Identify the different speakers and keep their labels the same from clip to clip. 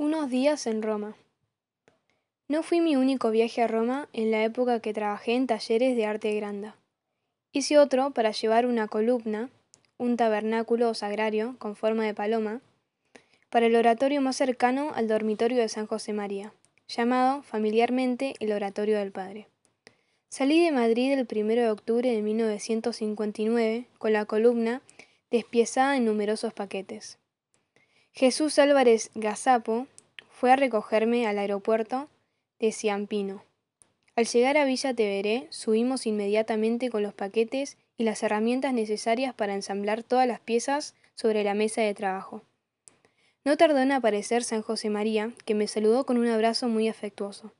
Speaker 1: Unos días en Roma. No fui mi único viaje a Roma en la época que trabajé en talleres de arte granda. Hice otro para llevar una columna, un tabernáculo sagrario con forma de paloma, para el oratorio más cercano al dormitorio de San José María, llamado familiarmente el Oratorio del Padre. Salí de Madrid el 1 de octubre de 1959 con la columna despiezada en numerosos paquetes. Jesús Álvarez Gazapo fue a recogerme al aeropuerto de Ciampino. Al llegar a Villa Teveré, subimos inmediatamente con los paquetes y las herramientas necesarias para ensamblar todas las piezas sobre la mesa de trabajo. No tardó en aparecer San José María, que me saludó con un abrazo muy afectuoso.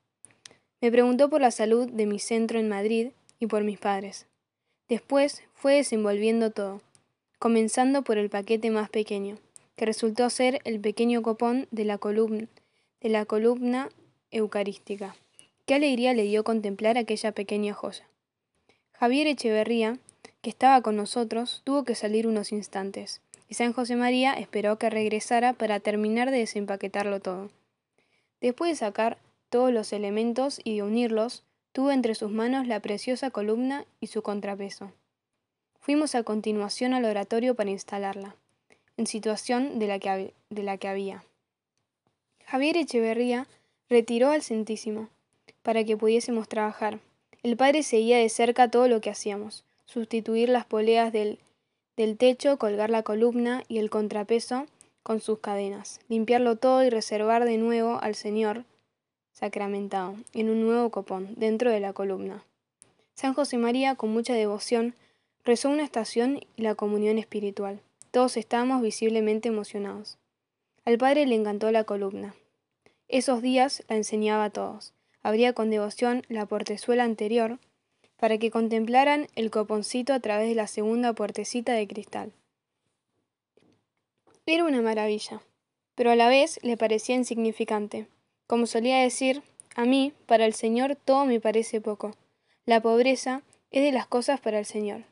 Speaker 1: Me preguntó por la salud de mi centro en Madrid y por mis padres. Después fue desenvolviendo todo, comenzando por el paquete más pequeño, que resultó ser el pequeño copón de la columna, de la columna eucarística. Qué alegría le dio contemplar aquella pequeña joya. Javier Echeverría, que estaba con nosotros, tuvo que salir unos instantes, y San José María esperó que regresara para terminar de desempaquetarlo todo. Después de sacar todos los elementos y de unirlos, tuvo entre sus manos la preciosa columna y su contrapeso. Fuimos a continuación al oratorio para instalarla, en situación de la que, de la que había. Javier Echeverría retiró al Santísimo, para que pudiésemos trabajar. El padre seguía de cerca todo lo que hacíamos, sustituir las poleas del, del techo, colgar la columna y el contrapeso con sus cadenas, limpiarlo todo y reservar de nuevo al Señor sacramentado, en un nuevo copón, dentro de la columna. San José María, con mucha devoción, rezó una estación y la comunión espiritual. Todos estábamos visiblemente emocionados. Al padre le encantó la columna. Esos días la enseñaba a todos. Abría con devoción la portezuela anterior para que contemplaran el coponcito a través de la segunda puertecita de cristal. Era una maravilla, pero a la vez le parecía insignificante. Como solía decir, a mí, para el Señor, todo me parece poco. La pobreza es de las cosas para el Señor.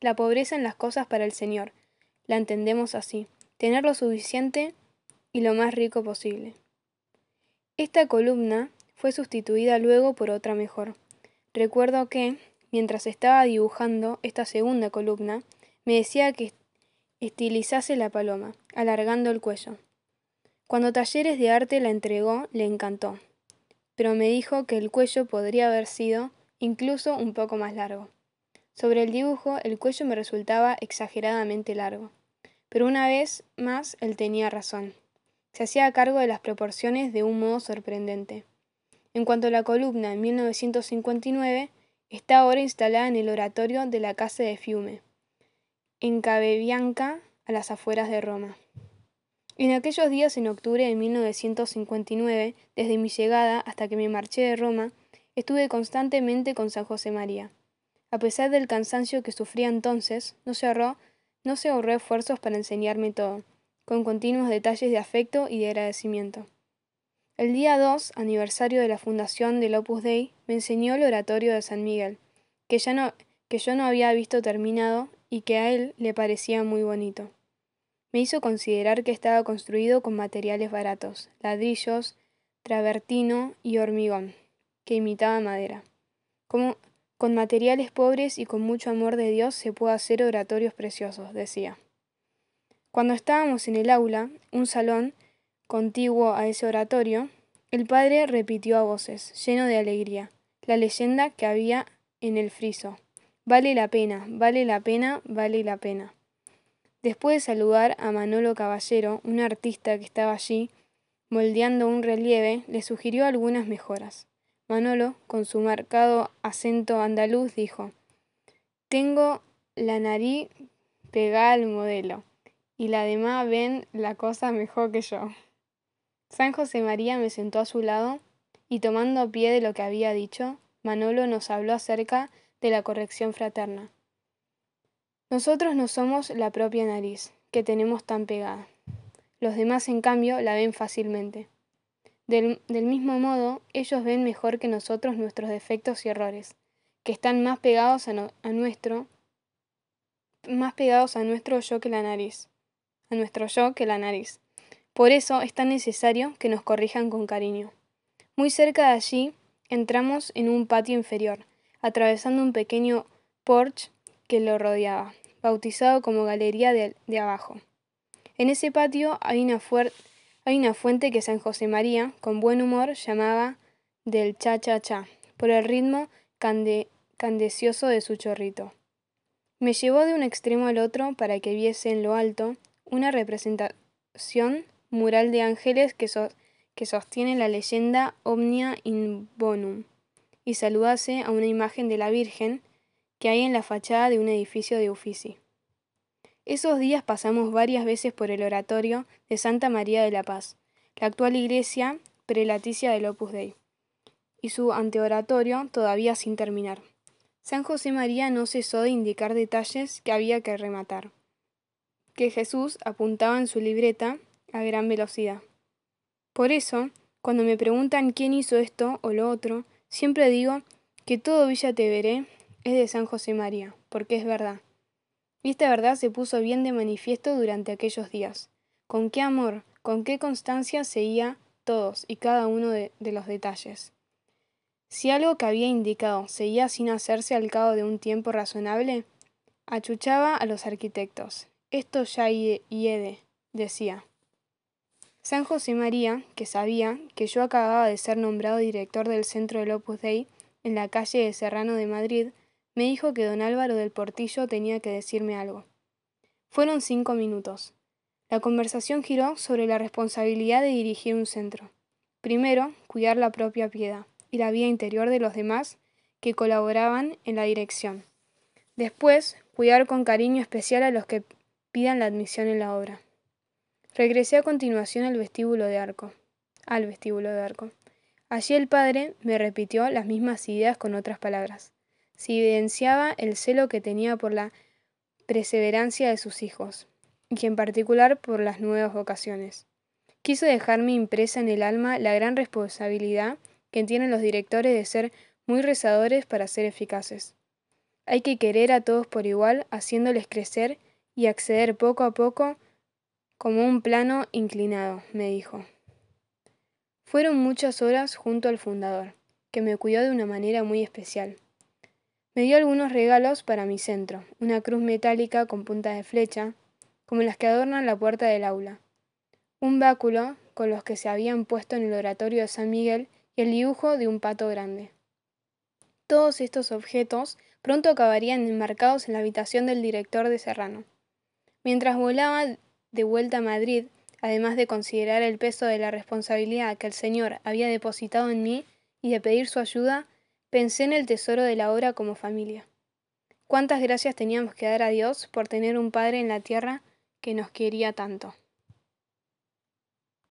Speaker 1: La pobreza en las cosas para el Señor. La entendemos así. Tener lo suficiente y lo más rico posible. Esta columna fue sustituida luego por otra mejor. Recuerdo que, mientras estaba dibujando esta segunda columna, me decía que estilizase la paloma, alargando el cuello. Cuando Talleres de Arte la entregó, le encantó, pero me dijo que el cuello podría haber sido incluso un poco más largo. Sobre el dibujo, el cuello me resultaba exageradamente largo, pero una vez más él tenía razón. Se hacía cargo de las proporciones de un modo sorprendente. En cuanto a la columna en 1959, está ahora instalada en el oratorio de la Casa de Fiume, en Cabebianca, a las afueras de Roma. En aquellos días en octubre de 1959, desde mi llegada hasta que me marché de Roma, estuve constantemente con San José María. A pesar del cansancio que sufría entonces, no se ahorró, no se ahorró esfuerzos para enseñarme todo, con continuos detalles de afecto y de agradecimiento. El día 2, aniversario de la fundación del Opus Dei, me enseñó el oratorio de San Miguel, que, ya no, que yo no había visto terminado y que a él le parecía muy bonito me hizo considerar que estaba construido con materiales baratos, ladrillos, travertino y hormigón, que imitaba madera. Como con materiales pobres y con mucho amor de Dios se puede hacer oratorios preciosos, decía. Cuando estábamos en el aula, un salón contiguo a ese oratorio, el padre repitió a voces, lleno de alegría, la leyenda que había en el friso. Vale la pena, vale la pena, vale la pena. Después de saludar a Manolo Caballero, un artista que estaba allí, moldeando un relieve, le sugirió algunas mejoras. Manolo, con su marcado acento andaluz, dijo Tengo la nariz pegada al modelo, y la demás ven la cosa mejor que yo. San José María me sentó a su lado, y tomando pie de lo que había dicho, Manolo nos habló acerca de la corrección fraterna. Nosotros no somos la propia nariz, que tenemos tan pegada. Los demás, en cambio, la ven fácilmente. Del, mismo modo, ellos ven mejor que nosotros nuestros defectos y errores, que están más pegados a, a nuestro, más pegados a nuestro yo que la nariz, nuestro yo que la nariz. Por eso es tan necesario que nos corrijan con cariño. Muy cerca de allí entramos en un patio inferior, atravesando un pequeño porche que lo rodeaba, bautizado como Galería de, Abajo. En ese patio hay una, hay una fuente que San José María, con buen humor, llamaba del cha-cha-cha, por el ritmo candecioso de su chorrito. Me llevó de un extremo al otro para que viese en lo alto una representación mural de ángeles que, sostiene la leyenda Omnia in Bonum y saludase a una imagen de la Virgen que hay en la fachada de un edificio de Uffizi. Esos días pasamos varias veces por el oratorio de Santa María de la Paz, la actual iglesia prelaticia del Opus Dei, y su anteoratorio todavía sin terminar. San José María no cesó de indicar detalles que había que rematar, que Jesús apuntaba en su libreta a gran velocidad. Por eso, cuando me preguntan quién hizo esto o lo otro, siempre digo que todo Villa Teveré es de San José María, porque es verdad. Y esta verdad se puso bien de manifiesto durante aquellos días. Con qué amor, con qué constancia seguía todos y cada uno de, los detalles. Si algo que había indicado seguía sin hacerse al cabo de un tiempo razonable, achuchaba a los arquitectos. Esto ya hiede, decía. San José María, que sabía que yo acababa de ser nombrado director del centro del Opus Dei en la calle de Serrano de Madrid, me dijo que don Álvaro del Portillo tenía que decirme algo. Fueron cinco minutos. La conversación giró sobre la responsabilidad de dirigir un centro. Primero, cuidar la propia piedad y la vida interior de los demás que colaboraban en la dirección. Después, cuidar con cariño especial a los que pidan la admisión en la obra. Regresé a continuación al vestíbulo de arco. Al vestíbulo de arco. Allí el padre me repitió las mismas ideas con otras palabras se evidenciaba el celo que tenía por la perseverancia de sus hijos, y en particular por las nuevas vocaciones. Quiso dejarme impresa en el alma la gran responsabilidad que tienen los directores de ser muy rezadores para ser eficaces. Hay que querer a todos por igual, haciéndoles crecer y acceder poco a poco como un plano inclinado, me dijo. Fueron muchas horas junto al fundador, que me cuidó de una manera muy especial. Me dio algunos regalos para mi centro, una cruz metálica con punta de flecha, como las que adornan la puerta del aula, un báculo con los que se habían puesto en el oratorio de San Miguel y el dibujo de un pato grande. Todos estos objetos pronto acabarían enmarcados en la habitación del director de Serrano. Mientras volaba de vuelta a Madrid, además de considerar el peso de la responsabilidad que el Señor había depositado en mí y de pedir su ayuda, Pensé en el tesoro de la obra como familia. Cuántas gracias teníamos que dar a Dios por tener un Padre en la tierra que nos quería tanto.